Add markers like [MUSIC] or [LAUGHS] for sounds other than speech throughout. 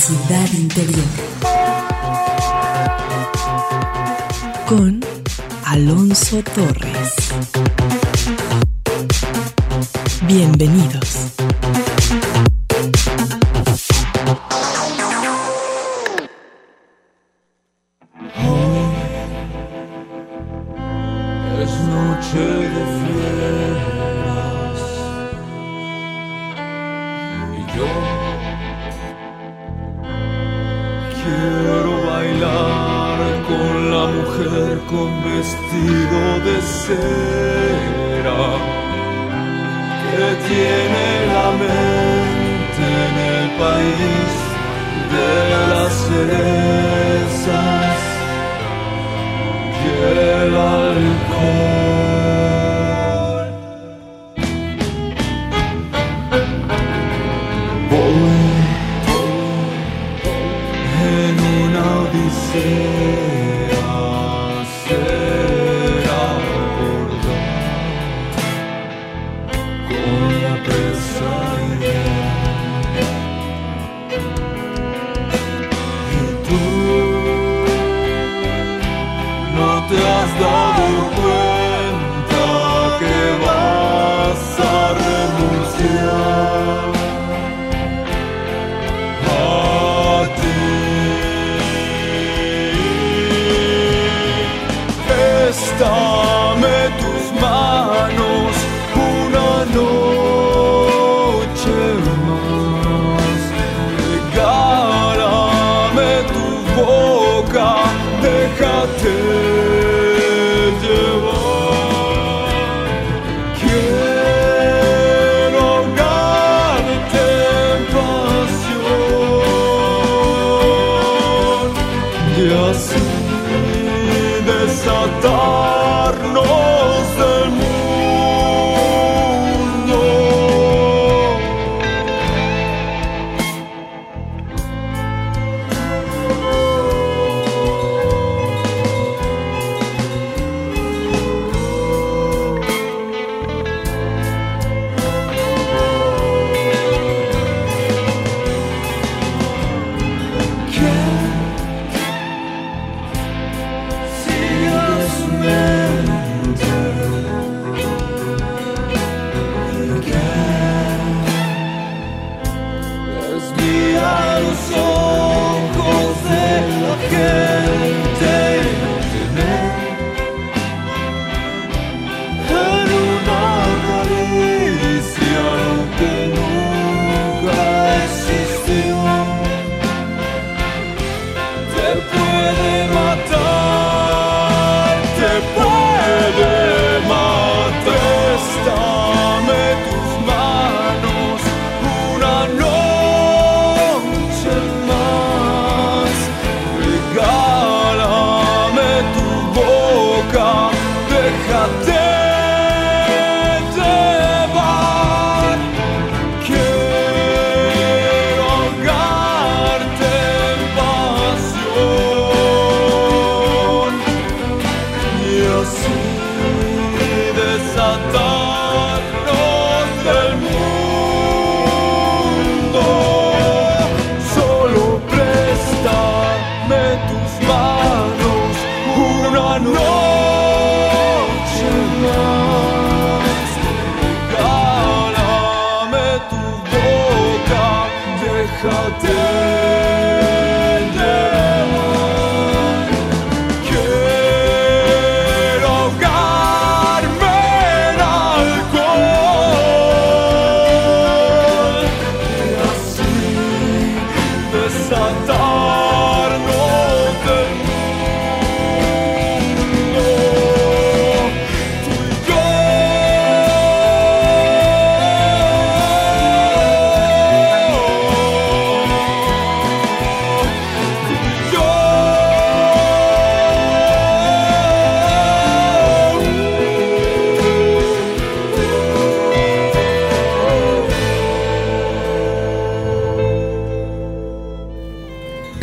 ciudad interior. Con Alonso Torres. Bienvenidos.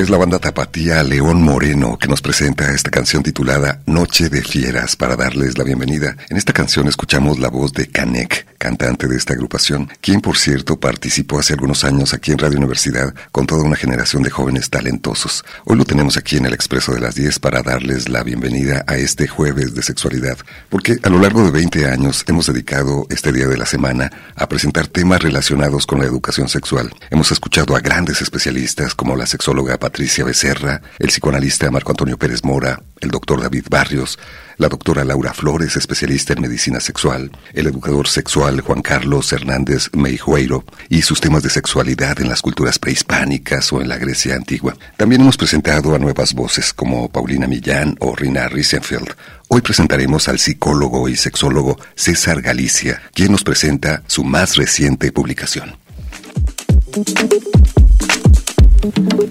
Es la banda tapatía León Moreno que nos presenta esta canción titulada Noche de Fieras para darles la bienvenida. En esta canción escuchamos la voz de Canek, cantante de esta agrupación, quien por cierto participó hace algunos años aquí en Radio Universidad con toda una generación de jóvenes talentosos. Hoy lo tenemos aquí en el Expreso de las 10 para darles la bienvenida a este jueves de sexualidad, porque a lo largo de 20 años hemos dedicado este día de la semana a presentar temas relacionados con la educación sexual. Hemos escuchado a grandes especialistas como la sexóloga Patricia Becerra, el psicoanalista Marco Antonio Pérez Mora, el doctor David Barrios, la doctora Laura Flores, especialista en medicina sexual, el educador sexual Juan Carlos Hernández Meijueiro y sus temas de sexualidad en las culturas prehispánicas o en la Grecia antigua. También hemos presentado a nuevas voces como Paulina Millán o Rina Riesenfeld. Hoy presentaremos al psicólogo y sexólogo César Galicia, quien nos presenta su más reciente publicación.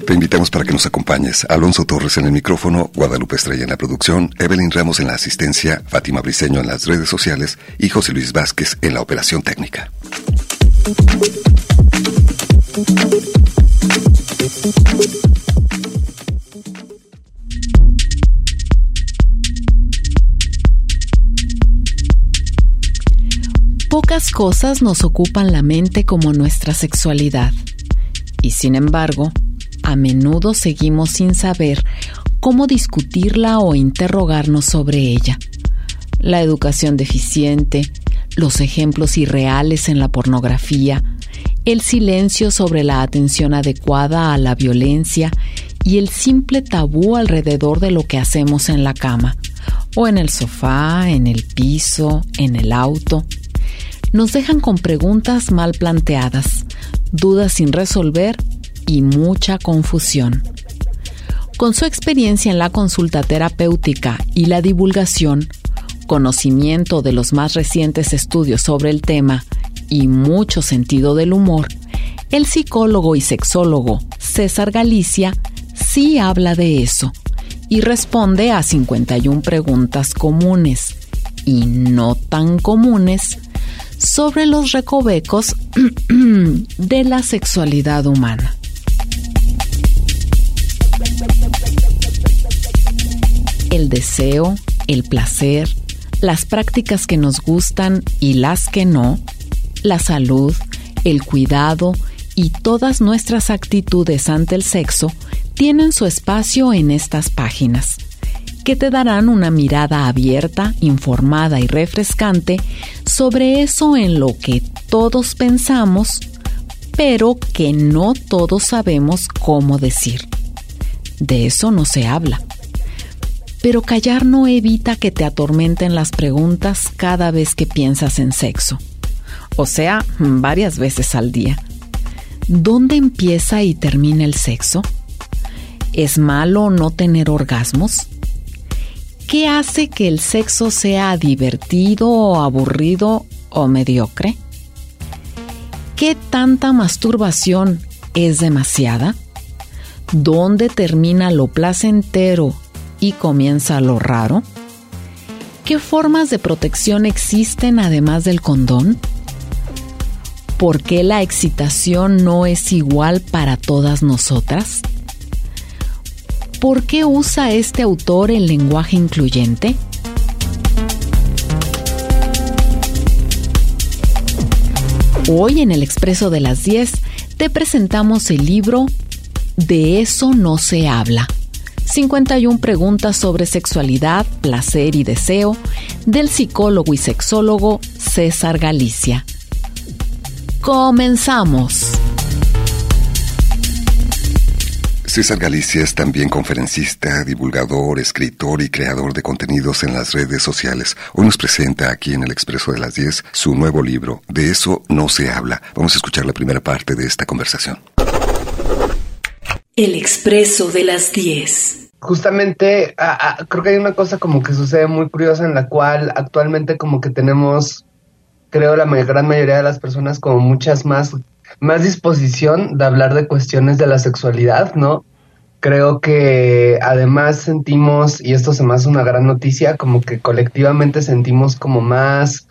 Te invitamos para que nos acompañes. Alonso Torres en el micrófono, Guadalupe Estrella en la producción, Evelyn Ramos en la asistencia, Fátima Briceño en las redes sociales y José Luis Vázquez en la operación técnica. Pocas cosas nos ocupan la mente como nuestra sexualidad. Y sin embargo, a menudo seguimos sin saber cómo discutirla o interrogarnos sobre ella. La educación deficiente, los ejemplos irreales en la pornografía, el silencio sobre la atención adecuada a la violencia y el simple tabú alrededor de lo que hacemos en la cama, o en el sofá, en el piso, en el auto, nos dejan con preguntas mal planteadas, dudas sin resolver y mucha confusión. Con su experiencia en la consulta terapéutica y la divulgación, conocimiento de los más recientes estudios sobre el tema y mucho sentido del humor, el psicólogo y sexólogo César Galicia sí habla de eso y responde a 51 preguntas comunes y no tan comunes sobre los recovecos [CLEARS THROAT] de la sexualidad humana. El deseo, el placer, las prácticas que nos gustan y las que no, la salud, el cuidado y todas nuestras actitudes ante el sexo tienen su espacio en estas páginas que te darán una mirada abierta, informada y refrescante sobre eso en lo que todos pensamos, pero que no todos sabemos cómo decir. De eso no se habla. Pero callar no evita que te atormenten las preguntas cada vez que piensas en sexo. O sea, varias veces al día. ¿Dónde empieza y termina el sexo? ¿Es malo no tener orgasmos? ¿Qué hace que el sexo sea divertido o aburrido o mediocre? ¿Qué tanta masturbación es demasiada? ¿Dónde termina lo placentero y comienza lo raro? ¿Qué formas de protección existen además del condón? ¿Por qué la excitación no es igual para todas nosotras? ¿Por qué usa este autor el lenguaje incluyente? Hoy en el Expreso de las 10 te presentamos el libro De eso no se habla. 51 preguntas sobre sexualidad, placer y deseo del psicólogo y sexólogo César Galicia. Comenzamos. César Galicia es también conferencista, divulgador, escritor y creador de contenidos en las redes sociales. Hoy nos presenta aquí en el Expreso de las 10 su nuevo libro, De eso no se habla. Vamos a escuchar la primera parte de esta conversación. El Expreso de las 10. Justamente, a, a, creo que hay una cosa como que sucede muy curiosa en la cual actualmente como que tenemos, creo la gran mayoría de las personas como muchas más más disposición de hablar de cuestiones de la sexualidad, ¿no? Creo que además sentimos, y esto se me hace una gran noticia, como que colectivamente sentimos como más,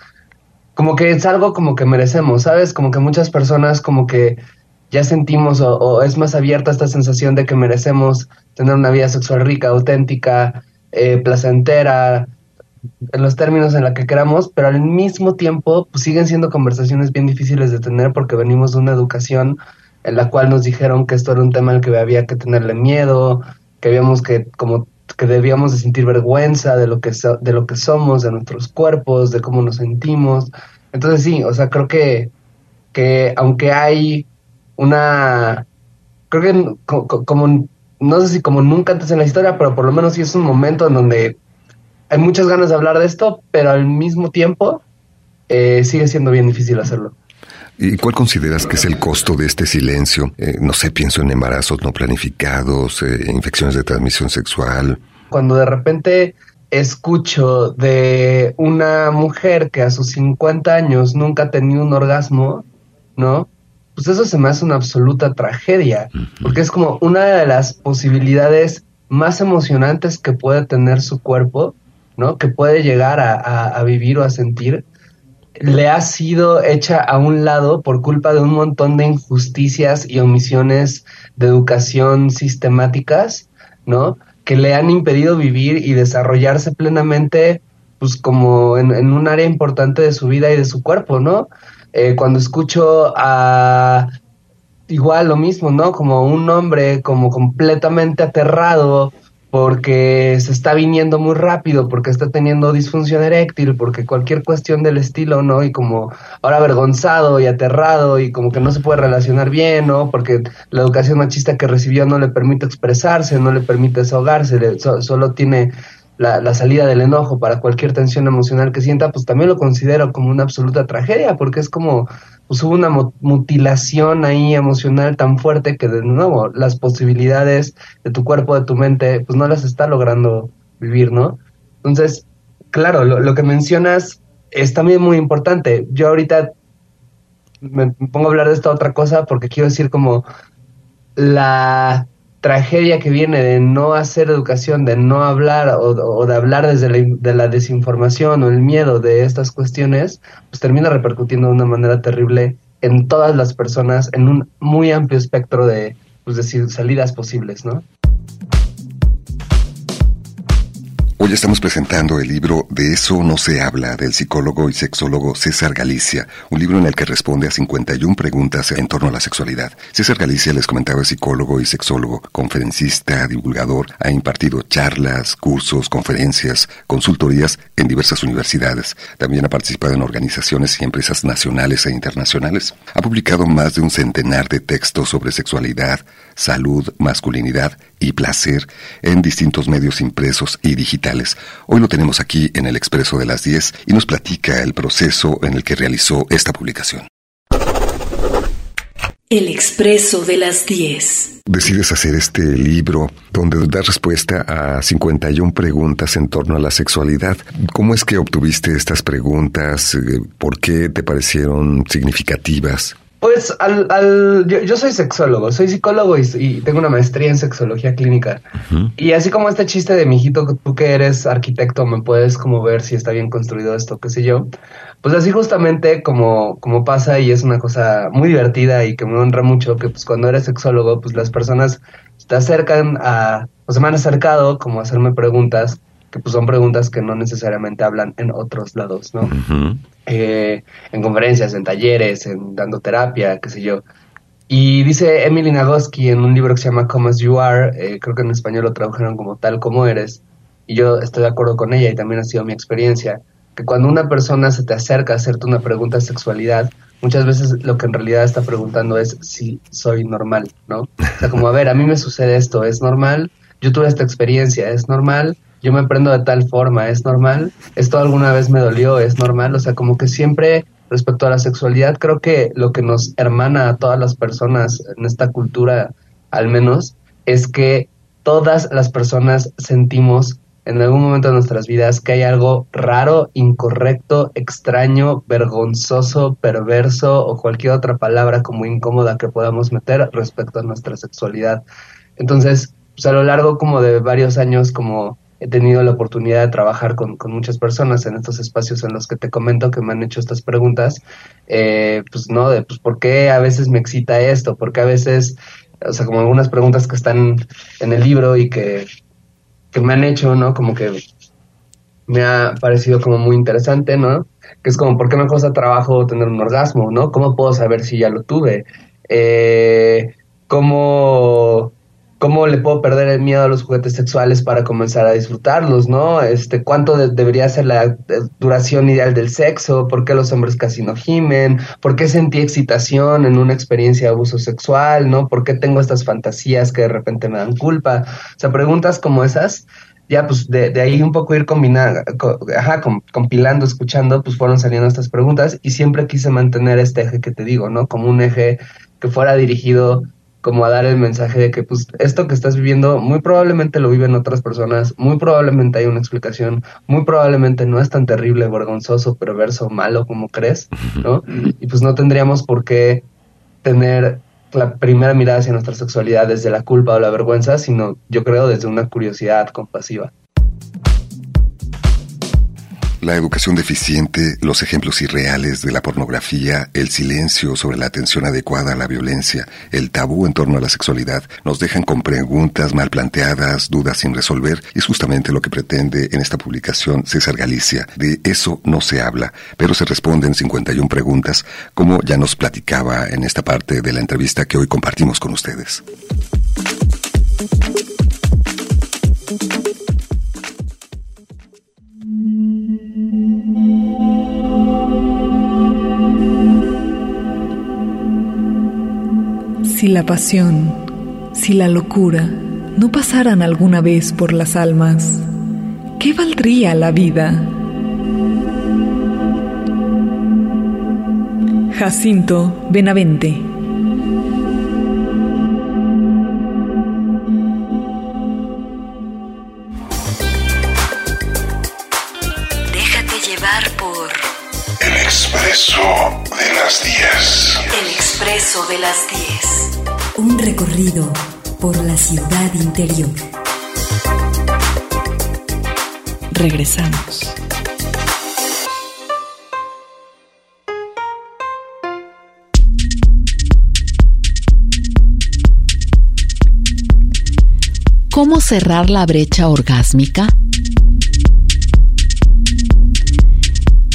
como que es algo como que merecemos, ¿sabes? Como que muchas personas como que ya sentimos o, o es más abierta esta sensación de que merecemos tener una vida sexual rica, auténtica, eh, placentera, en los términos en la que queramos, pero al mismo tiempo pues, siguen siendo conversaciones bien difíciles de tener porque venimos de una educación en la cual nos dijeron que esto era un tema al que había que tenerle miedo, que habíamos que como que debíamos de sentir vergüenza de lo que so- de lo que somos, de nuestros cuerpos, de cómo nos sentimos. Entonces sí, o sea, creo que que aunque hay una creo que co- co- como no sé si como nunca antes en la historia, pero por lo menos sí es un momento en donde hay muchas ganas de hablar de esto, pero al mismo tiempo eh, sigue siendo bien difícil hacerlo. ¿Y cuál consideras que es el costo de este silencio? Eh, no sé, pienso en embarazos no planificados, eh, infecciones de transmisión sexual. Cuando de repente escucho de una mujer que a sus 50 años nunca ha tenido un orgasmo, ¿no? Pues eso se me hace una absoluta tragedia, porque es como una de las posibilidades más emocionantes que puede tener su cuerpo, ¿no? Que puede llegar a, a- vivir o a sentir, le ha sido hecha a un lado por culpa de un montón de injusticias y omisiones de educación sistemáticas, ¿no? Que le han impedido vivir y desarrollarse plenamente, pues como en, en un área importante de su vida y de su cuerpo, ¿no? Eh, cuando escucho a igual lo mismo, ¿no? Como un hombre como completamente aterrado porque se está viniendo muy rápido, porque está teniendo disfunción eréctil, porque cualquier cuestión del estilo, ¿no? Y como ahora avergonzado y aterrado y como que no se puede relacionar bien, ¿no? Porque la educación machista que recibió no le permite expresarse, no le permite desahogarse, le- so- solo tiene la, la salida del enojo para cualquier tensión emocional que sienta, pues también lo considero como una absoluta tragedia, porque es como, pues hubo una mu- mutilación ahí emocional tan fuerte que de nuevo las posibilidades de tu cuerpo, de tu mente, pues no las está logrando vivir, ¿no? Entonces, claro, lo, lo que mencionas es también muy importante. Yo ahorita me pongo a hablar de esta otra cosa porque quiero decir como la tragedia que viene de no hacer educación, de no hablar o, de hablar desde la, de la desinformación o el miedo de estas cuestiones, pues termina repercutiendo de una manera terrible en todas las personas, en un muy amplio espectro de, pues, decir, salidas posibles, ¿no? Hoy estamos presentando el libro De eso no se habla del psicólogo y sexólogo César Galicia, un libro en el que responde a 51 preguntas en torno a la sexualidad. César Galicia, les comentaba, es psicólogo y sexólogo, conferencista, divulgador, ha impartido charlas, cursos, conferencias, consultorías en diversas universidades. También ha participado en organizaciones y empresas nacionales e internacionales. Ha publicado más de un centenar de textos sobre sexualidad, salud, masculinidad y placer en distintos medios impresos y digitales. Hoy lo tenemos aquí en el Expreso de las 10 y nos platica el proceso en el que realizó esta publicación. El expreso de las 10. Decides hacer este libro donde das respuesta a 51 preguntas en torno a la sexualidad. ¿Cómo es que obtuviste estas preguntas? Eh, ¿Por qué te parecieron significativas? Pues al, al yo, yo soy sexólogo, soy psicólogo y, y tengo una maestría en sexología clínica. Y así como este chiste de mijito, tú que eres arquitecto, me puedes como ver si está bien construido esto, qué sé yo. Pues así justamente como, como pasa y es una cosa muy divertida y que me honra mucho, que pues cuando eres sexólogo, pues las personas te acercan a, o se me han acercado como a hacerme preguntas, que pues son preguntas que no necesariamente hablan en otros lados, ¿no? Eh, en conferencias, en talleres, en dando terapia, qué sé yo. Y dice Emily Nagoski en un libro que se llama Come As You Are, eh, creo que en español lo tradujeron como Tal como eres, y yo estoy de acuerdo con ella y también ha sido mi experiencia, que cuando una persona se te acerca a hacerte una pregunta de sexualidad, muchas veces lo que en realidad está preguntando es si soy normal, ¿no? O sea, como, a ver, a mí me sucede esto, ¿es normal? Yo tuve esta experiencia, ¿es normal? Yo me prendo de tal forma, ¿es normal? ¿Esto alguna vez me dolió? ¿Es normal? O sea, como que siempre respecto a la sexualidad, creo que lo que nos hermana a todas las personas en esta cultura, al menos, es que todas las personas sentimos en algún momento de nuestras vidas que hay algo raro, incorrecto, extraño, vergonzoso, perverso o cualquier otra palabra como incómoda que podamos meter respecto a nuestra sexualidad. Entonces, pues a lo largo como de varios años como he tenido la oportunidad de trabajar con, con, muchas personas en estos espacios en los que te comento que me han hecho estas preguntas, eh, pues no, de pues por qué a veces me excita esto, por qué a veces, o sea, como algunas preguntas que están en el libro y que, que me han hecho, ¿no? Como que me ha parecido como muy interesante, ¿no? Que es como, ¿por qué me cuesta trabajo tener un orgasmo, ¿no? ¿Cómo puedo saber si ya lo tuve? Eh, ¿Cómo cómo le puedo perder el miedo a los juguetes sexuales para comenzar a disfrutarlos, ¿no? Este, cuánto debería ser la eh, duración ideal del sexo, por qué los hombres casi no gimen, por qué sentí excitación en una experiencia de abuso sexual, ¿no? ¿Por qué tengo estas fantasías que de repente me dan culpa? O sea, preguntas como esas ya pues de, de, ahí un poco ir combinando, ajá, compilando, escuchando, pues fueron saliendo estas preguntas y siempre quise mantener este eje que te digo, ¿no? Como un eje que fuera dirigido como a dar el mensaje de que pues esto que estás viviendo muy probablemente lo viven otras personas, muy probablemente hay una explicación, muy probablemente no es tan terrible, vergonzoso, perverso, malo como crees, ¿no? Y pues no tendríamos por qué tener la primera mirada hacia nuestra sexualidad desde la culpa o la vergüenza, sino yo creo desde una curiosidad compasiva. La educación deficiente, los ejemplos irreales de la pornografía, el silencio sobre la atención adecuada a la violencia, el tabú en torno a la sexualidad, nos dejan con preguntas mal planteadas, dudas sin resolver, y es justamente lo que pretende en esta publicación César Galicia. De eso no se habla, pero se responden 51 preguntas, como ya nos platicaba en esta parte de la entrevista que hoy compartimos con ustedes. Si la pasión, si la locura no pasaran alguna vez por las almas, ¿qué valdría la vida? Jacinto Benavente Déjate llevar por El expreso de las 10. El expreso de las 10. Un recorrido por la ciudad interior. Regresamos. ¿Cómo cerrar la brecha orgásmica?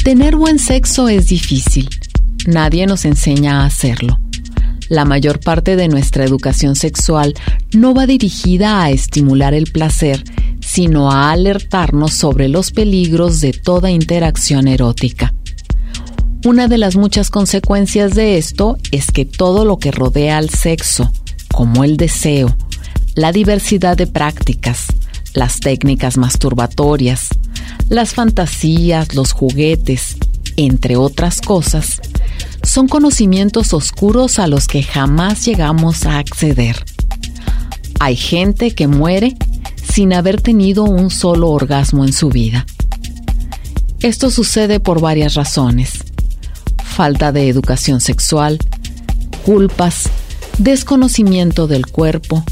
Tener buen sexo es difícil. Nadie nos enseña a hacerlo. La mayor parte de nuestra educación sexual no va dirigida a estimular el placer, sino a alertarnos sobre los peligros de toda interacción erótica. Una de las muchas consecuencias de esto es que todo lo que rodea al sexo, como el deseo, la diversidad de prácticas, las técnicas masturbatorias, las fantasías, los juguetes, entre otras cosas, son conocimientos oscuros a los que jamás llegamos a acceder. Hay gente que muere sin haber tenido un solo orgasmo en su vida. Esto sucede por varias razones. Falta de educación sexual, culpas, desconocimiento del cuerpo,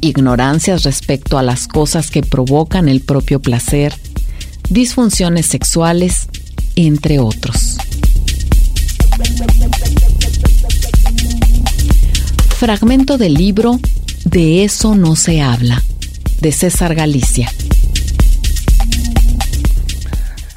ignorancias respecto a las cosas que provocan el propio placer, disfunciones sexuales, entre otros. Fragmento del libro De eso no se habla, de César Galicia.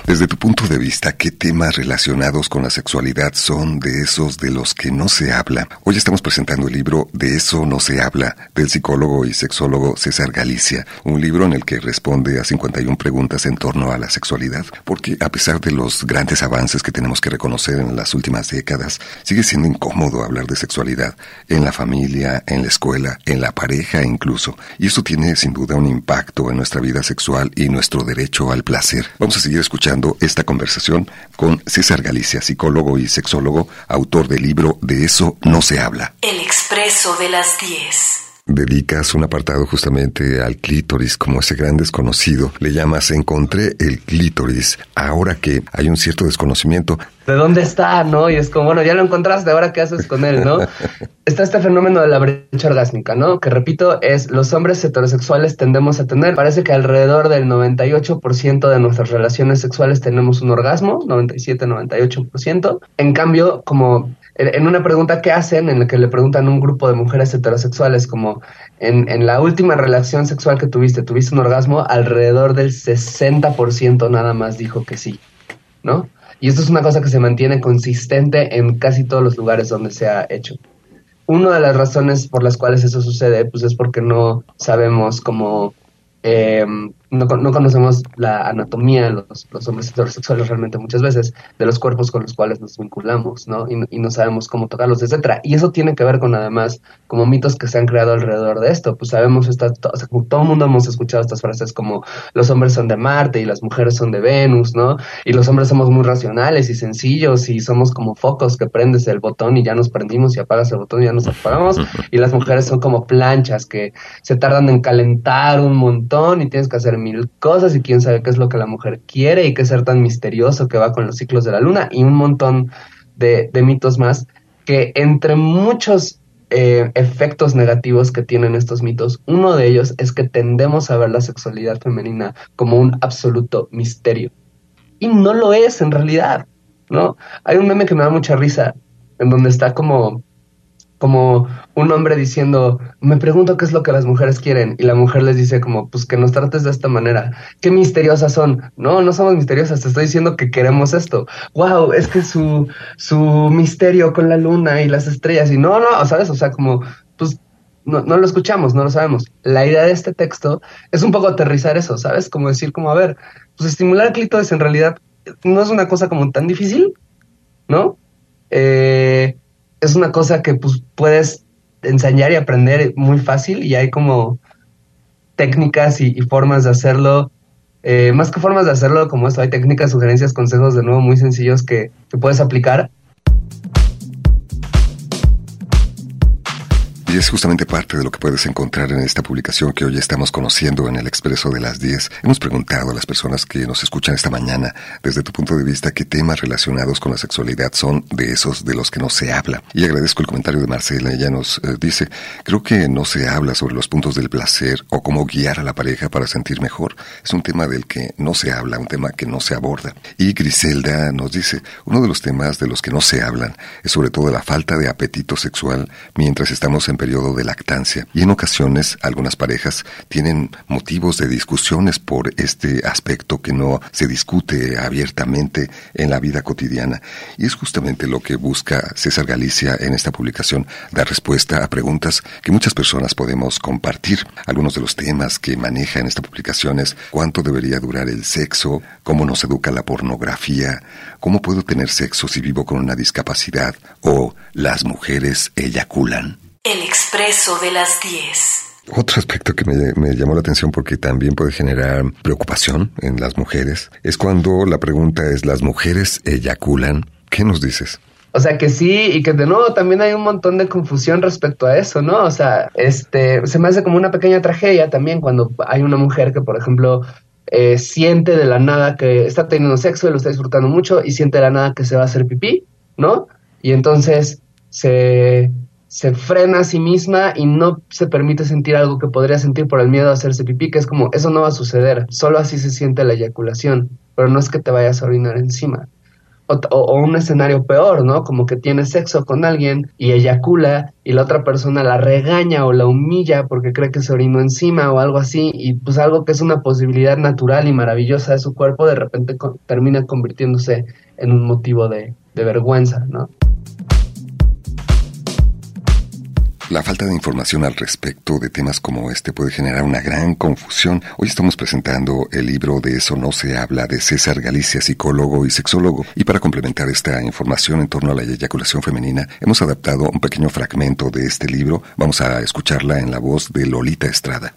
Desde tu punto de vista, ¿qué temas relacionados con la sexualidad son de esos de los que no se habla? Hoy estamos presentando el libro De eso no se habla, del psicólogo y sexólogo César Galicia, un libro en el que responde a 51 preguntas en torno a la sexualidad, porque a pesar de los grandes avances que tenemos que reconocer en las últimas décadas, sigue siendo incómodo hablar de sexualidad en la familia, en la escuela, en la pareja incluso, y eso tiene sin duda un impacto en nuestra vida sexual y nuestro derecho al placer. Vamos a seguir escuchando esta conversación con César Galicia, psicólogo y sexólogo, autor del libro De eso no se habla. El expreso de las 10. Dedicas un apartado justamente al clítoris como ese gran desconocido. Le llamas Encontré el clítoris. Ahora que hay un cierto desconocimiento. ¿De dónde está, no? Y es como, bueno, ya lo encontraste, ahora qué haces con él, ¿no? [LAUGHS] está este fenómeno de la brecha orgásmica, ¿no? Que repito, es los hombres heterosexuales tendemos a tener, parece que alrededor del 98% de nuestras relaciones sexuales tenemos un orgasmo, 97, 98%. En cambio, como en una pregunta que hacen, en la que le preguntan a un grupo de mujeres heterosexuales, como en, la última relación sexual que tuviste, ¿tuviste un orgasmo? Alrededor del 60% nada más dijo que sí, ¿no? Y esto es una cosa que se mantiene consistente en casi todos los lugares donde se ha hecho. Una de las razones por las cuales eso sucede, pues es porque no sabemos cómo eh, no, no, conocemos la anatomía, los, los, hombres heterosexuales realmente muchas veces, de los cuerpos con los cuales nos vinculamos, ¿no? Y, y, no sabemos cómo tocarlos, etcétera. Y eso tiene que ver con, además, como mitos que se han creado alrededor de esto. Pues sabemos, esta, o sea, todo el mundo hemos escuchado estas frases como los hombres son de Marte y las mujeres son de Venus, ¿no? Y los hombres somos muy racionales y sencillos y somos como focos que prendes el botón y ya nos prendimos y apagas el botón y ya nos apagamos. [LAUGHS] Y las mujeres son como planchas que se tardan en calentar un montón y tienes que hacer mil cosas y quién sabe qué es lo que la mujer quiere y qué ser tan misterioso que va con los ciclos de la luna y un montón de, mitos más que entre muchos eh, efectos negativos que tienen estos mitos, uno de ellos es que tendemos a ver la sexualidad femenina como un absoluto misterio. Y no lo es en realidad, ¿no? Hay un meme que me da mucha risa, en donde está como como un hombre diciendo, me pregunto qué es lo que las mujeres quieren, y la mujer les dice como, pues que nos trates de esta manera, qué misteriosas son, no, no somos misteriosas, te estoy diciendo que queremos esto, wow, es que su, su misterio con la luna y las estrellas, y no, no, sabes, o sea, como, pues no, no lo escuchamos, no lo sabemos. La idea de este texto es un poco aterrizar eso, ¿sabes? Como decir, como, a ver, pues estimular clítoris en realidad no es una cosa como tan difícil, ¿no? Eh, es una cosa que pues puedes enseñar y aprender muy fácil y hay como técnicas y, formas de hacerlo. Eh, más que formas de hacerlo como esto, hay técnicas, sugerencias, consejos de nuevo muy sencillos que, que puedes aplicar Y es justamente parte de lo que puedes encontrar en esta publicación que hoy estamos conociendo en el Expreso de las 10. Hemos preguntado a las personas que nos escuchan esta mañana, desde tu punto de vista, qué temas relacionados con la sexualidad son de esos de los que no se habla. Y agradezco el comentario de Marcela. Ella nos eh, dice, creo que no se habla sobre los puntos del placer o cómo guiar a la pareja para sentir mejor. Es un tema del que no se habla, un tema que no se aborda. Y Griselda nos dice, uno de los temas de los que no se hablan es sobre todo la falta de apetito sexual mientras estamos en periodo de lactancia y en ocasiones algunas parejas tienen motivos de discusiones por este aspecto que no se discute abiertamente en la vida cotidiana y es justamente lo que busca César Galicia en esta publicación, dar respuesta a preguntas que muchas personas podemos compartir. Algunos de los temas que maneja en esta publicación es cuánto debería durar el sexo, cómo nos educa la pornografía, cómo puedo tener sexo si vivo con una discapacidad o las mujeres eyaculan. El expreso de las 10. Otro aspecto que me, me, llamó la atención porque también puede generar preocupación en las mujeres es cuando la pregunta es, ¿las mujeres eyaculan? ¿Qué nos dices? O sea que sí, y que de nuevo también hay un montón de confusión respecto a eso, ¿no? O sea, este, se me hace como una pequeña tragedia también cuando hay una mujer que, por ejemplo, eh, siente de la nada que está teniendo sexo y lo está disfrutando mucho y siente de la nada que se va a hacer pipí, ¿no? Y entonces se, se frena a sí misma y no se permite sentir algo que podría sentir por el miedo a hacerse pipí, que es como, eso no va a suceder, solo así se siente la eyaculación, pero no es que te vayas a orinar encima. O, o, un escenario peor, ¿no? Como que tiene sexo con alguien y eyacula y la otra persona la regaña o la humilla porque cree que se orinó encima o algo así y pues algo que es una posibilidad natural y maravillosa de su cuerpo de repente termina convirtiéndose en un motivo de, de vergüenza, ¿no? La falta de información al respecto de temas como este puede generar una gran confusión. Hoy estamos presentando el libro de Eso no se habla de César Galicia, psicólogo y sexólogo. Y para complementar esta información en torno a la eyaculación femenina, hemos adaptado un pequeño fragmento de este libro. Vamos a escucharla en la voz de Lolita Estrada.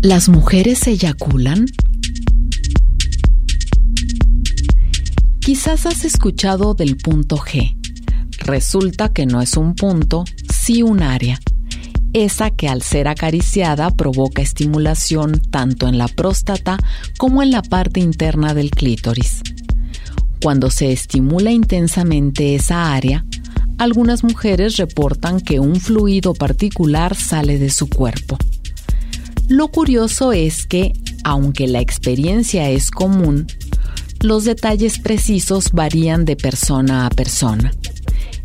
¿Las mujeres eyaculan? Quizás has escuchado del punto G. Resulta que no es un punto, sí un área. Esa que al ser acariciada provoca estimulación tanto en la próstata como en la parte interna del clítoris. Cuando se estimula intensamente esa área, algunas mujeres reportan que un fluido particular sale de su cuerpo. Lo curioso es que, aunque la experiencia es común, los detalles precisos varían de persona a persona.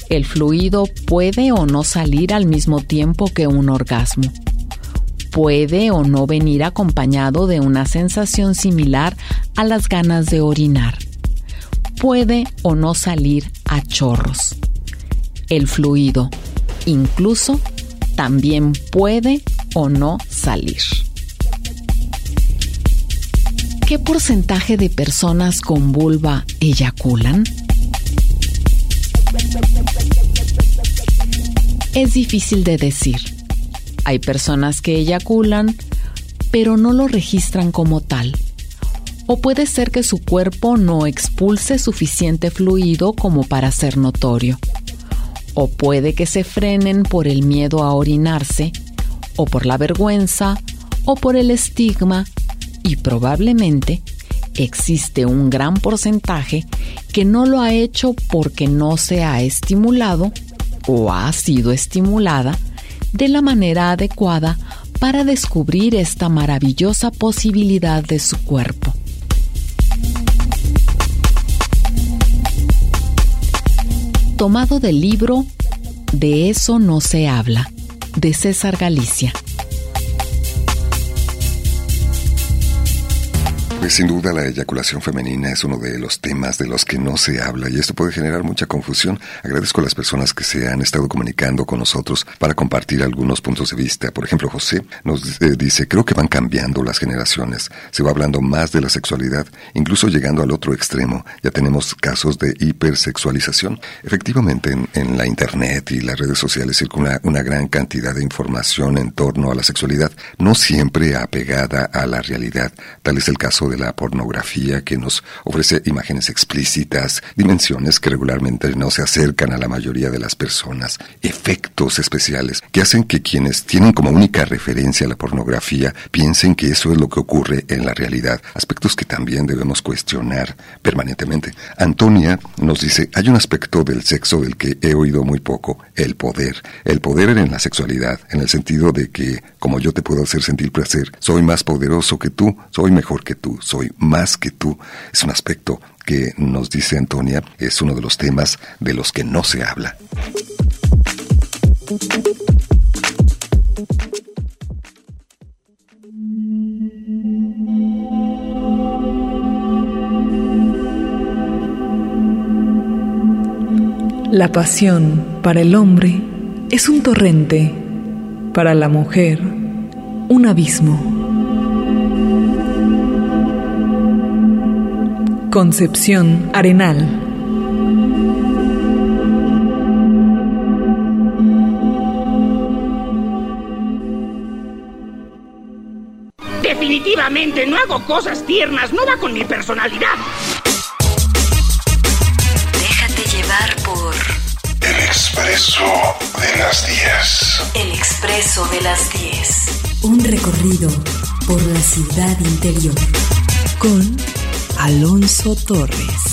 El fluido puede o no salir al mismo tiempo que un orgasmo. Puede o no venir acompañado de una sensación similar a las ganas de orinar. Puede o no salir a chorros. El fluido, incluso, también puede o no salir. ¿Qué porcentaje de personas con vulva eyaculan? Es difícil de decir. Hay personas que eyaculan, pero no lo registran como tal. O puede ser que su cuerpo no expulse suficiente fluido como para ser notorio. O puede que se frenen por el miedo a orinarse, o por la vergüenza, o por el estigma y probablemente existe un gran porcentaje que no lo ha hecho porque no se ha estimulado o ha sido estimulada de la manera adecuada para descubrir esta maravillosa posibilidad de su cuerpo. Tomado del libro De eso no se habla, de César Galicia. Pues sin duda la eyaculación femenina es uno de los temas de los que no se habla y esto puede generar mucha confusión. Agradezco a las personas que se han estado comunicando con nosotros para compartir algunos puntos de vista. Por ejemplo, José nos eh, dice, creo que van cambiando las generaciones. Se va hablando más de la sexualidad, incluso llegando al otro extremo. Ya tenemos casos de hipersexualización. Efectivamente, en, en la Internet y las redes sociales circula una gran cantidad de información en torno a la sexualidad, no siempre apegada a la realidad. Tal es el caso de la pornografía que nos ofrece imágenes explícitas, dimensiones que regularmente no se acercan a la mayoría de las personas, efectos especiales que hacen que quienes tienen como única referencia la pornografía piensen que eso es lo que ocurre en la realidad, aspectos que también debemos cuestionar permanentemente. Antonia nos dice, hay un aspecto del sexo del que he oído muy poco, el poder. El poder en la sexualidad, en el sentido de que, como yo te puedo hacer sentir placer, soy más poderoso que tú, soy mejor que tú, soy más que tú. Es un aspecto que nos dice Antonia, es uno de los temas de los que no se habla. La pasión para el hombre es un torrente, para la mujer un abismo. Concepción Arenal. Definitivamente no hago cosas tiernas, no va con mi personalidad. Déjate llevar por El expreso de las 10. El Expreso de las 10. Un recorrido por la ciudad interior. con Alonso Torres.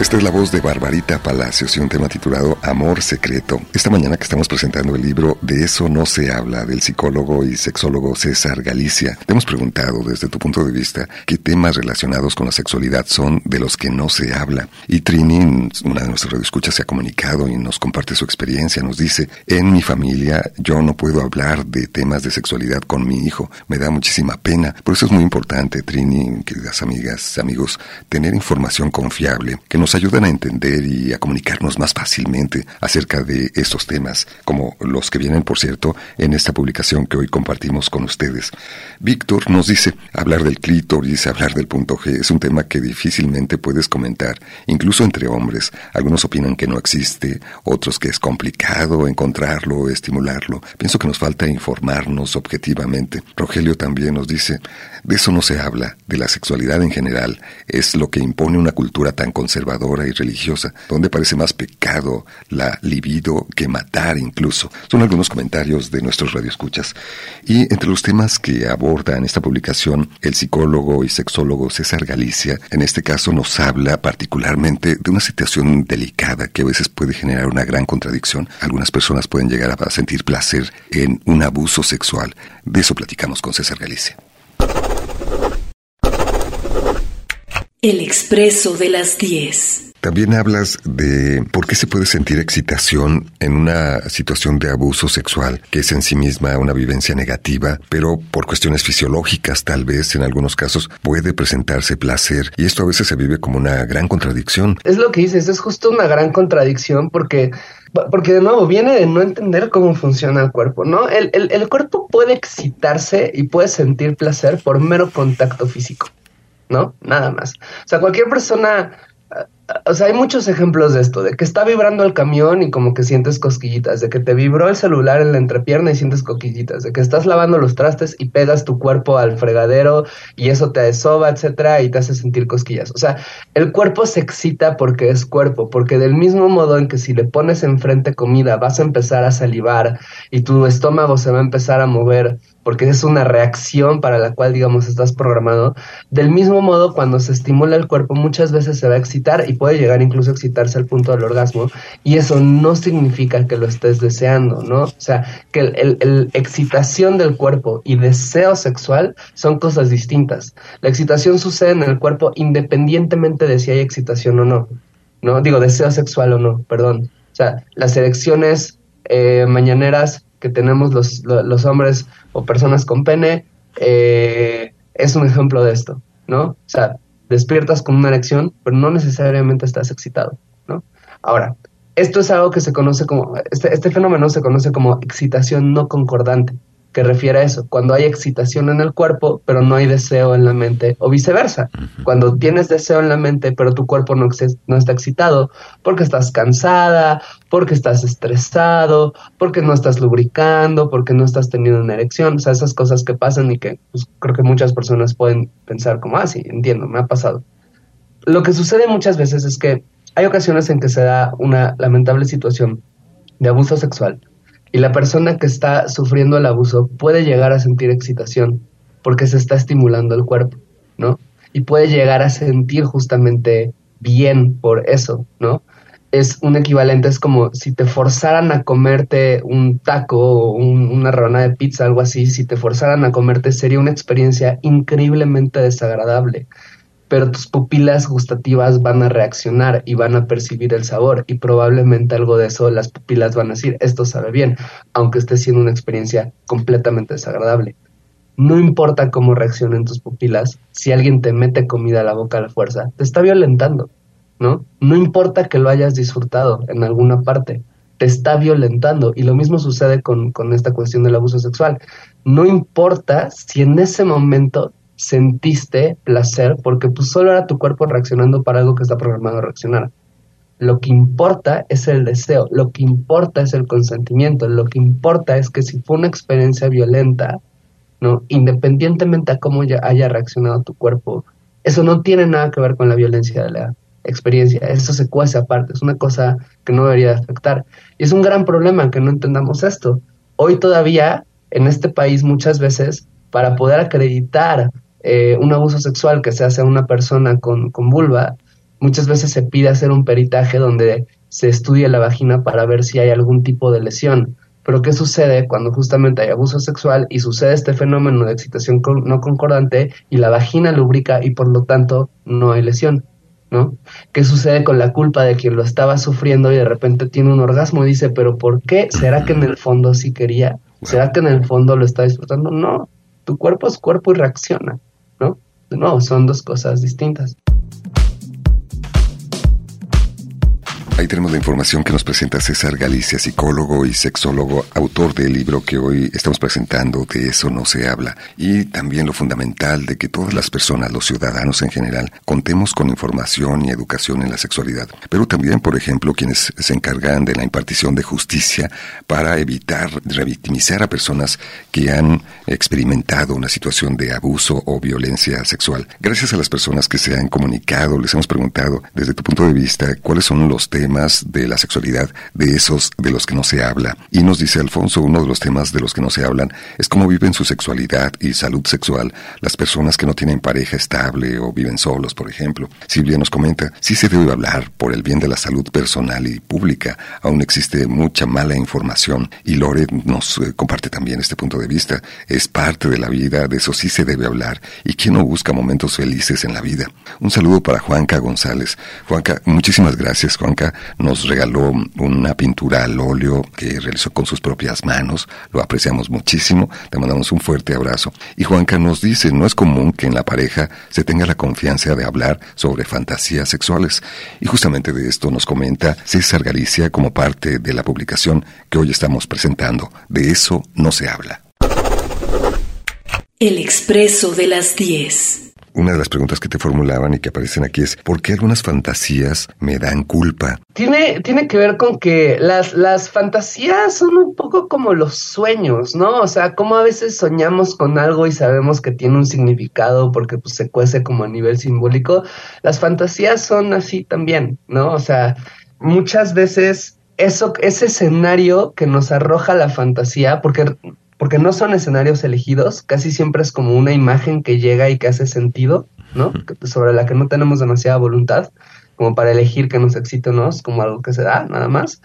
Esta es la voz de Barbarita Palacios y un tema titulado Amor Secreto. Esta mañana que estamos presentando el libro De eso no se habla del psicólogo y sexólogo César Galicia, te hemos preguntado desde tu punto de vista qué temas relacionados con la sexualidad son de los que no se habla. Y Trini, una de nuestras radioescuchas, se ha comunicado y nos comparte su experiencia. Nos dice, en mi familia yo no puedo hablar de temas de sexualidad con mi hijo. Me da muchísima pena. Por eso es muy importante, Trini, queridas amigas, amigos, tener información confiable que nos nos ayudan a entender y a comunicarnos más fácilmente acerca de estos temas, como los que vienen, por cierto, en esta publicación que hoy compartimos con ustedes. Víctor nos dice, hablar del clítoris, hablar del punto G, es un tema que difícilmente puedes comentar, incluso entre hombres. Algunos opinan que no existe, otros que es complicado encontrarlo, estimularlo. Pienso que nos falta informarnos objetivamente. Rogelio también nos dice, de eso no se habla, de la sexualidad en general, es lo que impone una cultura tan conservadora y religiosa, donde parece más pecado la libido que matar incluso. Son algunos comentarios de nuestros radioescuchas. Y entre los temas que aborda en esta publicación el psicólogo y sexólogo César Galicia, en este caso nos habla particularmente de una situación delicada que a veces puede generar una gran contradicción. Algunas personas pueden llegar a sentir placer en un abuso sexual. De eso platicamos con César Galicia. El expreso de las 10. También hablas de por qué se puede sentir excitación en una situación de abuso sexual, que es en sí misma una vivencia negativa, pero por cuestiones fisiológicas tal vez en algunos casos puede presentarse placer y esto a veces se vive como una gran contradicción. Es lo que dices, es justo una gran contradicción porque porque de nuevo viene de no entender cómo funciona el cuerpo, ¿no? El, el, el cuerpo puede excitarse y puede sentir placer por mero contacto físico. ¿No? Nada más. O sea, cualquier persona, o sea, hay muchos ejemplos de esto, de que está vibrando el camión y como que sientes cosquillitas, de que te vibró el celular en la entrepierna y sientes cosquillitas, de que estás lavando los trastes y pegas tu cuerpo al fregadero y eso te desoba, etcétera, y te hace sentir cosquillas. O sea, el cuerpo se excita porque es cuerpo, porque del mismo modo en que si le pones enfrente comida vas a empezar a salivar y tu estómago se va a empezar a mover porque es una reacción para la cual, digamos, estás programado. Del mismo modo, cuando se estimula el cuerpo, muchas veces se va a excitar y puede llegar incluso a excitarse al punto del orgasmo, y eso no significa que lo estés deseando, ¿no? O sea, que el, excitación del cuerpo y deseo sexual son cosas distintas. La excitación sucede en el cuerpo independientemente de si hay excitación o no, ¿no? Digo, deseo sexual o no, perdón. O sea, las erecciones eh, mañaneras que tenemos los, los hombres o personas con pene, eh, es un ejemplo de esto, ¿no? O sea, despiertas con una erección, pero no necesariamente estás excitado, ¿no? Ahora, esto es algo que se conoce como, este, este fenómeno se conoce como excitación no concordante que refiere a eso, cuando hay excitación en el cuerpo, pero no hay deseo en la mente, o viceversa, cuando tienes deseo en la mente, pero tu cuerpo no, no está excitado, porque estás cansada, porque estás estresado, porque no estás lubricando, porque no estás teniendo una erección, o sea, esas cosas que pasan y que pues, creo que muchas personas pueden pensar como, ah, sí, entiendo, me ha pasado. Lo que sucede muchas veces es que hay ocasiones en que se da una lamentable situación de abuso sexual, y la persona que está sufriendo el abuso puede llegar a sentir excitación porque se está estimulando el cuerpo, ¿no? Y puede llegar a sentir justamente bien por eso, ¿no? Es un equivalente, es como si te forzaran a comerte un taco o una rebanada de pizza, algo así, si te forzaran a comerte sería una experiencia increíblemente desagradable pero tus pupilas gustativas van a reaccionar y van a percibir el sabor y probablemente algo de eso las pupilas van a decir, esto sabe bien, aunque esté siendo una experiencia completamente desagradable. No importa cómo reaccionen tus pupilas, si alguien te mete comida a la boca a la fuerza, te está violentando, ¿no? No importa que lo hayas disfrutado en alguna parte, te está violentando. Y lo mismo sucede con, con esta cuestión del abuso sexual. No importa si en ese momento sentiste placer porque pues solo era tu cuerpo reaccionando para algo que está programado a reaccionar. Lo que importa es el deseo, lo que importa es el consentimiento, lo que importa es que si fue una experiencia violenta, ¿no? Independientemente a cómo ya haya reaccionado tu cuerpo, eso no tiene nada que ver con la violencia de la experiencia, eso se cuece aparte, es una cosa que no debería afectar. Y es un gran problema que no entendamos esto. Hoy todavía, en este país, muchas veces, para poder acreditar eh, un abuso sexual que se hace a una persona con, con vulva, muchas veces se pide hacer un peritaje donde se estudia la vagina para ver si hay algún tipo de lesión. Pero ¿qué sucede cuando justamente hay abuso sexual y sucede este fenómeno de excitación no concordante y la vagina lubrica y por lo tanto no hay lesión? ¿No? ¿Qué sucede con la culpa de quien lo estaba sufriendo y de repente tiene un orgasmo y dice, pero ¿por qué? ¿Será que en el fondo sí quería? ¿Será que en el fondo lo está disfrutando? No, tu cuerpo es cuerpo y reacciona, ¿no? Son dos cosas distintas. Ahí tenemos la información que nos presenta César Galicia, psicólogo y sexólogo, autor del libro que hoy estamos presentando, De eso no se habla. Y también lo fundamental de que todas las personas, los ciudadanos en general, contemos con información y educación en la sexualidad. Pero también, por ejemplo, quienes se encargan de la impartición de justicia para evitar revictimizar a personas que han experimentado una situación de abuso o violencia sexual. Gracias a las personas que se han comunicado, les hemos preguntado desde tu punto de vista cuáles son los temas de la sexualidad, de esos de los que no se habla. Y nos dice Alfonso, uno de los temas de los que no se hablan es cómo viven su sexualidad y salud sexual las personas que no tienen pareja estable o viven solos, por ejemplo. Silvia nos comenta, sí se debe hablar por el bien de la salud personal y pública. Aún existe mucha mala información y Lore nos eh, comparte también este punto de vista. Es parte de la vida, de eso sí se debe hablar. ¿Y quién no busca momentos felices en la vida? Un saludo para Juanca González. Juanca, muchísimas gracias, Juanca nos regaló una pintura al óleo que realizó con sus propias manos. Lo apreciamos muchísimo. Te mandamos un fuerte abrazo. Y Juanca nos dice, no es común que en la pareja se tenga la confianza de hablar sobre fantasías sexuales. Y justamente de esto nos comenta César Galicia como parte de la publicación que hoy estamos presentando. De eso no se habla. El expreso de las 10 una de las preguntas que te formulaban y que aparecen aquí es ¿por qué algunas fantasías me dan culpa? Tiene, tiene que ver con que las, las fantasías son un poco como los sueños, ¿no? O sea, como a veces soñamos con algo y sabemos que tiene un significado porque pues, se cuece como a nivel simbólico. Las fantasías son así también, ¿no? O sea, muchas veces eso, ese escenario que nos arroja la fantasía, porque porque no son escenarios elegidos, casi siempre es como una imagen que llega y que hace sentido, ¿no? Sobre la que no tenemos demasiada voluntad, como para elegir que nos excite o no, es como algo que se da, nada más.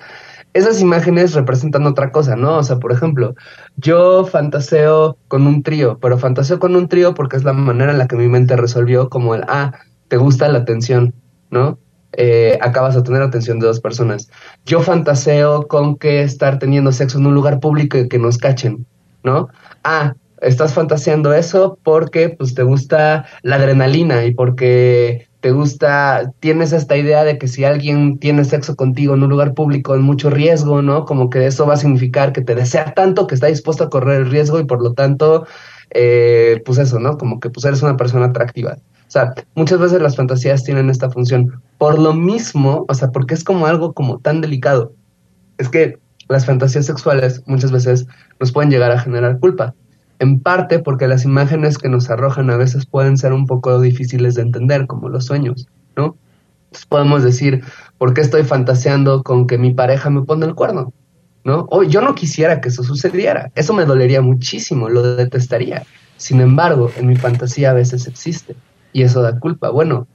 Esas imágenes representan otra cosa, ¿no? O sea, por ejemplo, yo fantaseo con un trío, pero fantaseo con un trío porque es la manera en la que mi mente resolvió como el, ah, te gusta la atención, ¿no? Eh, acabas a tener atención de dos personas. Yo fantaseo con que estar teniendo sexo en un lugar público y que nos cachen, ¿no? Ah, estás fantaseando eso porque pues te gusta la adrenalina y porque te gusta, tienes esta idea de que si alguien tiene sexo contigo en un lugar público en mucho riesgo, ¿no? Como que eso va a significar que te desea tanto que está dispuesto a correr el riesgo y por lo tanto, eh, pues eso, ¿no? Como que pues eres una persona atractiva. O sea, muchas veces las fantasías tienen esta función. Por lo mismo, o sea, porque es como algo como tan delicado. Es que las fantasías sexuales muchas veces nos pueden llegar a generar culpa. En parte porque las imágenes que nos arrojan a veces pueden ser un poco difíciles de entender, como los sueños, ¿no? Entonces podemos decir, ¿por qué estoy fantaseando con que mi pareja me pone el cuerno? ¿No? O yo no quisiera que eso sucediera. Eso me dolería muchísimo, lo detestaría. Sin embargo, en mi fantasía a veces existe y eso da culpa. Bueno,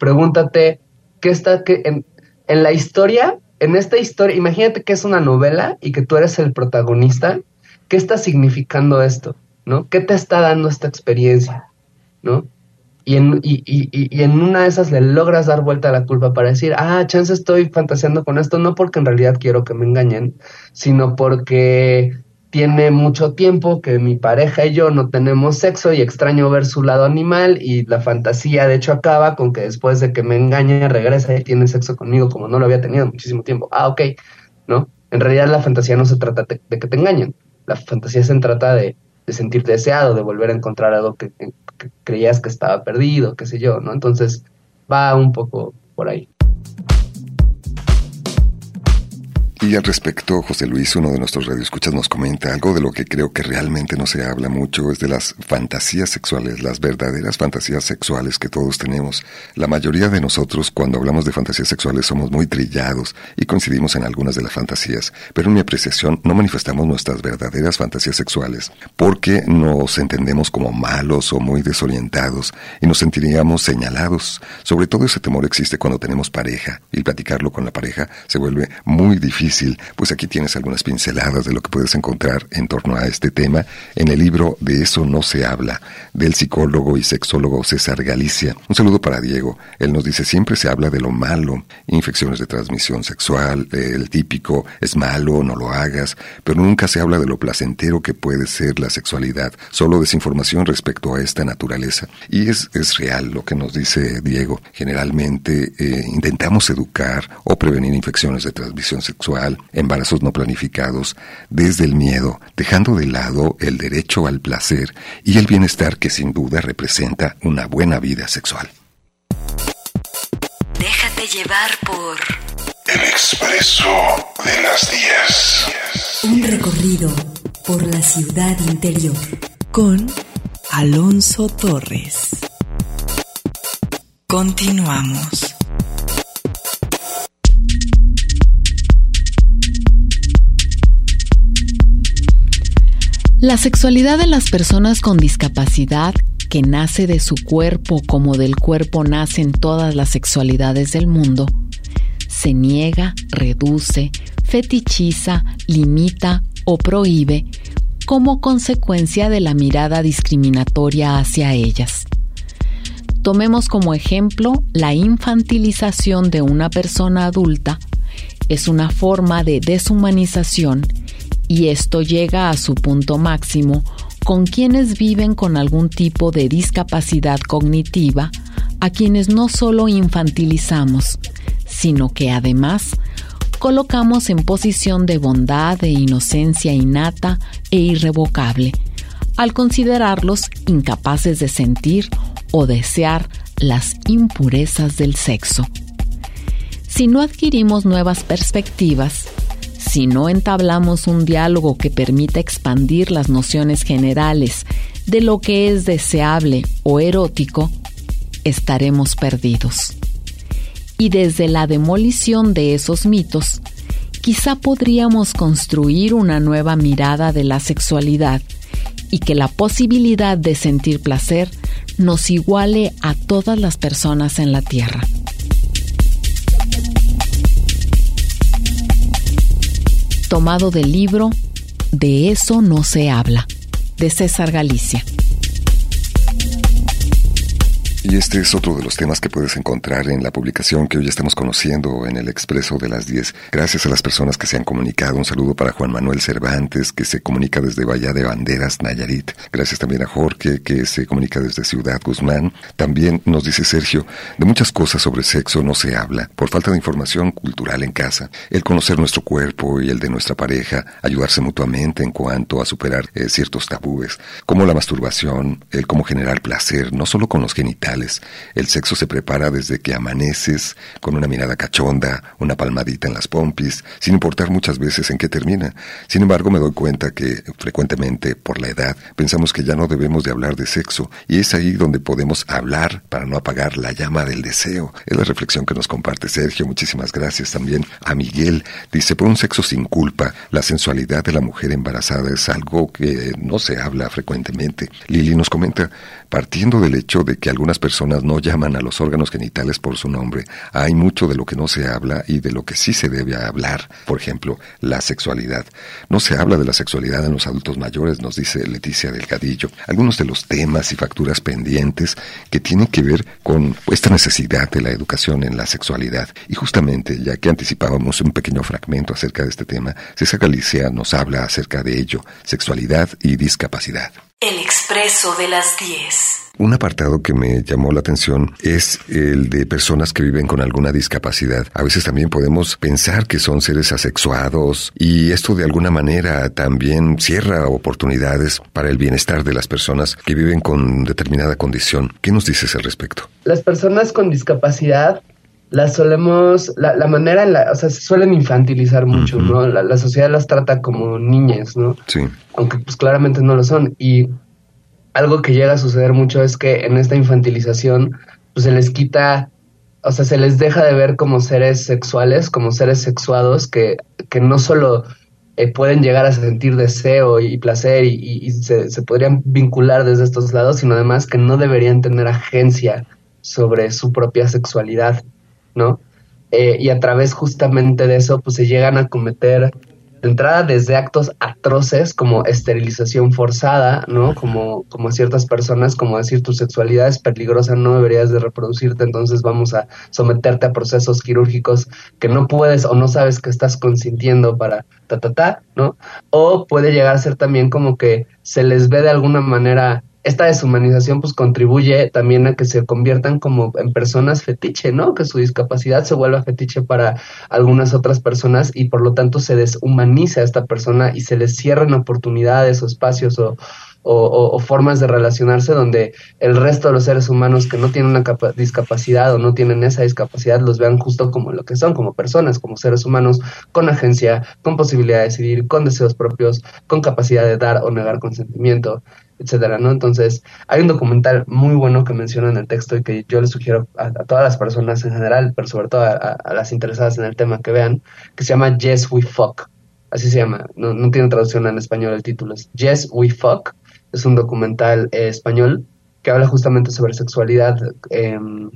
pregúntate, ¿qué está que en, en la historia en esta historia, imagínate que es una novela y que tú eres el protagonista, ¿qué está significando esto? ¿No? ¿Qué te está dando esta experiencia? ¿No? Y en, y, y, y en una de esas le logras dar vuelta a la culpa para decir, ah, chance estoy fantaseando con esto, no porque en realidad quiero que me engañen, sino porque tiene mucho tiempo que mi pareja y yo no tenemos sexo y extraño ver su lado animal y la fantasía de hecho acaba con que después de que me engañe regresa y tiene sexo conmigo como no lo había tenido muchísimo tiempo. Ah, ok, ¿no? En realidad la fantasía no se trata de, que te engañen, la fantasía se trata de, de sentir deseado, de volver a encontrar algo que, que creías que estaba perdido, qué sé yo, ¿no? Entonces va un poco por ahí. Y al respecto, José Luis, uno de nuestros radioescuchas, nos comenta algo de lo que creo que realmente no se habla mucho, es de las fantasías sexuales, las verdaderas fantasías sexuales que todos tenemos. La mayoría de nosotros, cuando hablamos de fantasías sexuales, somos muy trillados y coincidimos en algunas de las fantasías, pero en mi apreciación no manifestamos nuestras verdaderas fantasías sexuales, porque nos entendemos como malos o muy desorientados y nos sentiríamos señalados. Sobre todo ese temor existe cuando tenemos pareja y platicarlo con la pareja se vuelve muy pues aquí tienes algunas pinceladas de lo que puedes encontrar en torno a este tema en el libro De eso no se habla, del psicólogo y sexólogo César Galicia. Un saludo para Diego. Él nos dice, siempre se habla de lo malo, infecciones de transmisión sexual, el típico es malo, no lo hagas, pero nunca se habla de lo placentero que puede ser la sexualidad, solo desinformación respecto a esta naturaleza. Y es, es real lo que nos dice Diego. Generalmente eh, intentamos educar o prevenir infecciones de transmisión sexual embarazos no planificados, desde el miedo, dejando de lado el derecho al placer y el bienestar que sin duda representa una buena vida sexual. Déjate llevar por El expreso de las 10. Un recorrido por la ciudad interior. con Alonso Torres. Continuamos. La sexualidad de las personas con discapacidad, que nace de su cuerpo como del cuerpo nacen todas las sexualidades del mundo, se niega, reduce, fetichiza, limita o prohíbe como consecuencia de la mirada discriminatoria hacia ellas. Tomemos como ejemplo la infantilización de una persona adulta. Es una forma de deshumanización y esto llega a su punto máximo con quienes viven con algún tipo de discapacidad cognitiva, a quienes no solo infantilizamos, sino que además colocamos en posición de bondad e inocencia innata e irrevocable, al considerarlos incapaces de sentir o desear las impurezas del sexo. Si no adquirimos nuevas perspectivas, si no entablamos un diálogo que permita expandir las nociones generales de lo que es deseable o erótico, estaremos perdidos. Y desde la demolición de esos mitos, quizá podríamos construir una nueva mirada de la sexualidad y que la posibilidad de sentir placer nos iguale a todas las personas en la Tierra. Tomado del libro De eso no se habla, de César Galicia. Y este es otro de los temas que puedes encontrar en la publicación que hoy estamos conociendo en el Expreso de las 10. Gracias a las personas que se han comunicado. Un saludo para Juan Manuel Cervantes, que se comunica desde Bahía de Banderas, Nayarit. Gracias también a Jorge, que se comunica desde Ciudad Guzmán. También nos dice Sergio, de muchas cosas sobre sexo no se habla, por falta de información cultural en casa. El conocer nuestro cuerpo y el de nuestra pareja, ayudarse mutuamente en cuanto a superar eh, ciertos tabúes, como la masturbación, el cómo generar placer, no solo con los genitales, el sexo se prepara desde que amaneces, con una mirada cachonda, una palmadita en las pompis, sin importar muchas veces en qué termina. Sin embargo, me doy cuenta que frecuentemente, por la edad, pensamos que ya no debemos de hablar de sexo, y es ahí donde podemos hablar para no apagar la llama del deseo. Es la reflexión que nos comparte Sergio. Muchísimas gracias también a Miguel. Dice, por un sexo sin culpa, la sensualidad de la mujer embarazada es algo que no se habla frecuentemente. Lili nos comenta, partiendo del hecho de que algunas personas no llaman a los órganos genitales por su nombre, hay mucho de lo que no se habla y de lo que sí se debe hablar. Por ejemplo, la sexualidad. No se habla de la sexualidad en los adultos mayores, nos dice Leticia Delgadillo. Algunos de los temas y facturas pendientes que tienen que ver con esta necesidad de la educación en la sexualidad. Y justamente, ya que anticipábamos un pequeño fragmento acerca de este tema, César Galicia nos habla acerca de ello, sexualidad y discapacidad. El expreso de las 10. Un apartado que me llamó la atención es el de personas que viven con alguna discapacidad. A veces también podemos pensar que son seres asexuados y esto de alguna manera también cierra oportunidades para el bienestar de las personas que viven con determinada condición. ¿Qué nos dices al respecto? Las personas con discapacidad las solemos, la, la manera en la, o sea, se suelen infantilizar mucho, ¿no? La, la sociedad las trata como niñas, ¿no? Sí. Aunque pues claramente no lo son. Y algo que llega a suceder mucho es que en esta infantilización, pues se les quita, o sea, se les deja de ver como seres sexuales, como seres sexuados, que, que no solo eh, pueden llegar a sentir deseo y placer y, se, podrían vincular desde estos lados, sino además que no deberían tener agencia sobre su propia sexualidad, ¿no? Eh, y a través justamente de eso, pues se llegan a cometer entrada desde actos atroces como esterilización forzada, ¿no? Como, como ciertas personas, como decir tu sexualidad es peligrosa, no deberías de reproducirte, entonces vamos a someterte a procesos quirúrgicos que no puedes o no sabes que estás consintiendo para ta ta ta, ¿no? O puede llegar a ser también como que se les ve de alguna manera esta deshumanización pues contribuye también a que se conviertan como en personas fetiche, ¿no? Que su discapacidad se vuelva fetiche para algunas otras personas y por lo tanto se deshumaniza a esta persona y se les cierran oportunidades o espacios o, o, formas de relacionarse donde el resto de los seres humanos que no tienen una capa- discapacidad o no tienen esa discapacidad los vean justo como lo que son, como personas, como seres humanos con agencia, con posibilidad de decidir, con deseos propios, con capacidad de dar o negar consentimiento etcétera, ¿no? Entonces, hay un documental muy bueno que menciona en el texto y que yo le sugiero a, todas las personas en general, pero sobre todo a las interesadas en el tema que vean, que se llama Yes We Fuck. Así se llama, no, no tiene traducción en español el título, es Yes We Fuck. Es un documental eh, español que habla justamente sobre sexualidad em,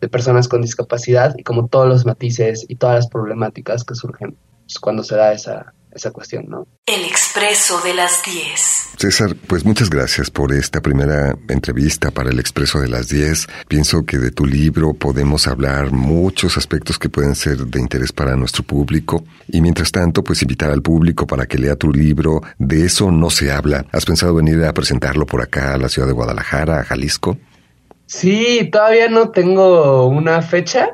de personas con discapacidad y como todos los matices y todas las problemáticas que surgen pues, cuando se da esa, esa cuestión, ¿no? El expreso de las 10. César, pues muchas gracias por esta primera entrevista para el Expreso de las 10. Pienso que de tu libro podemos hablar muchos aspectos que pueden ser de interés para nuestro público. Y mientras tanto, pues invitar al público para que lea tu libro. De eso no se habla. ¿Has pensado venir a presentarlo por acá a la ciudad de Guadalajara, a Jalisco? Sí, todavía no tengo una fecha,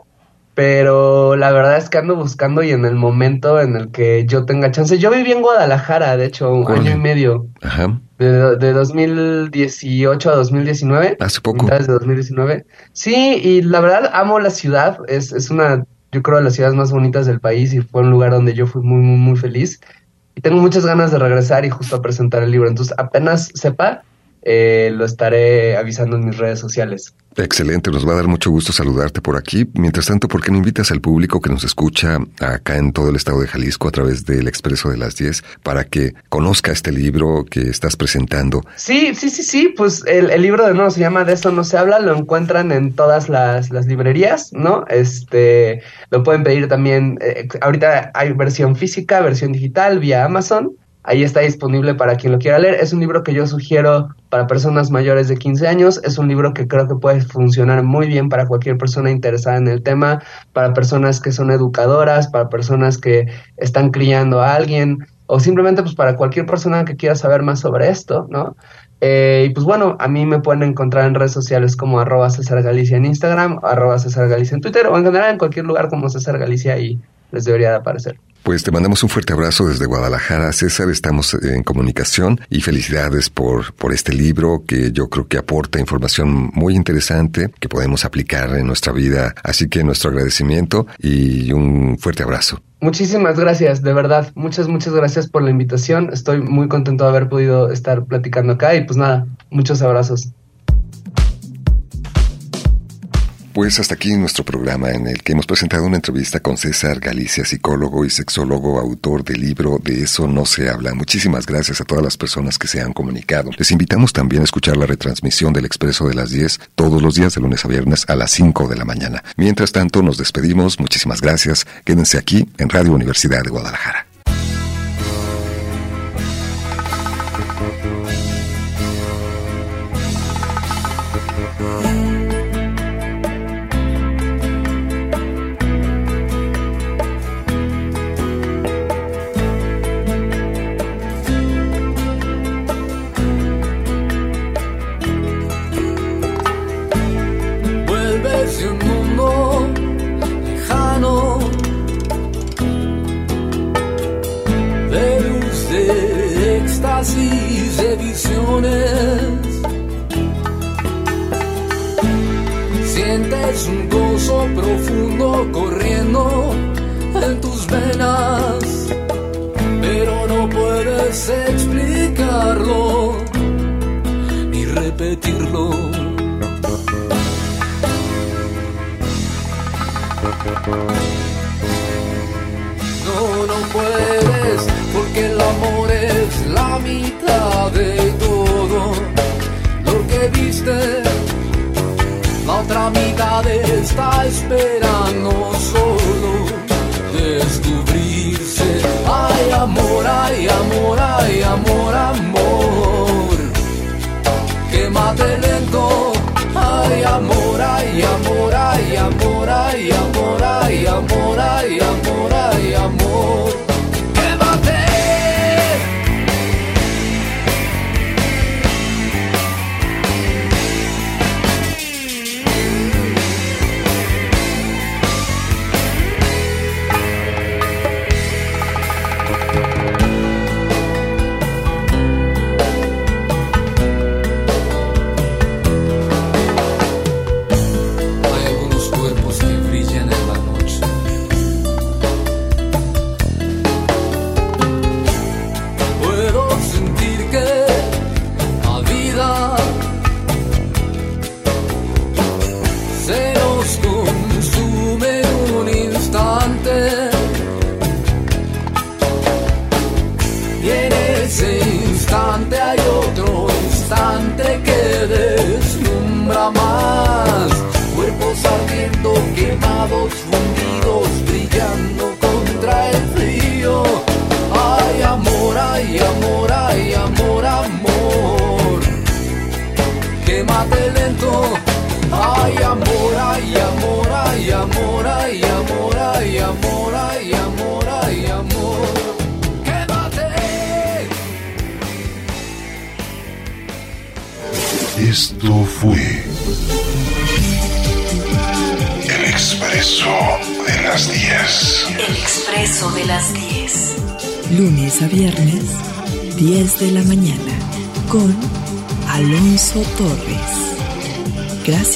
pero la verdad es que ando buscando y en el momento en el que yo tenga chance. Yo viví en Guadalajara, de hecho, un año y medio, Ajá. de, de 2018 a 2019. Hace poco. mitades de 2019. Sí, y la verdad amo la ciudad. Es, es una, yo creo, de las ciudades más bonitas del país y fue un lugar donde yo fui muy, muy, muy feliz. Y tengo muchas ganas de regresar y justo a presentar el libro. Entonces, apenas sepa, eh, lo estaré avisando en mis redes sociales. Excelente, nos va a dar mucho gusto saludarte por aquí. Mientras tanto, ¿por qué no invitas al público que nos escucha acá en todo el estado de Jalisco a través del Expreso de las 10 para que conozca este libro que estás presentando? Sí, sí, sí, sí, pues el, el libro de nuevo se llama De eso no se habla, lo encuentran en todas las, las librerías, ¿no? Este, lo pueden pedir también, eh, ahorita hay versión física, versión digital vía Amazon, ahí está disponible para quien lo quiera leer, es un libro que yo sugiero para personas mayores de 15 años, es un libro que creo que puede funcionar muy bien para cualquier persona interesada en el tema, para personas que son educadoras, para personas que están criando a alguien, o simplemente pues para cualquier persona que quiera saber más sobre esto, ¿no? Eh, y pues bueno, a mí me pueden encontrar en redes sociales como arroba César Galicia en Instagram, arroba César Galicia en Twitter, o en general en cualquier lugar como César Galicia y les debería de aparecer. Pues te mandamos un fuerte abrazo desde Guadalajara, César. Estamos en comunicación y felicidades por, por este libro que yo creo que aporta información muy interesante que podemos aplicar en nuestra vida. Así que nuestro agradecimiento y un fuerte abrazo. Muchísimas gracias, de verdad. Muchas, muchas gracias por la invitación. Estoy muy contento de haber podido estar platicando acá y pues nada, muchos abrazos. Pues hasta aquí nuestro programa en el que hemos presentado una entrevista con César Galicia, psicólogo y sexólogo, autor del libro De eso no se habla. Muchísimas gracias a todas las personas que se han comunicado. Les invitamos también a escuchar la retransmisión del Expreso de las 10 todos los días de lunes a viernes a las 5 de la mañana. Mientras tanto, nos despedimos. Muchísimas gracias. Quédense aquí en Radio Universidad de Guadalajara.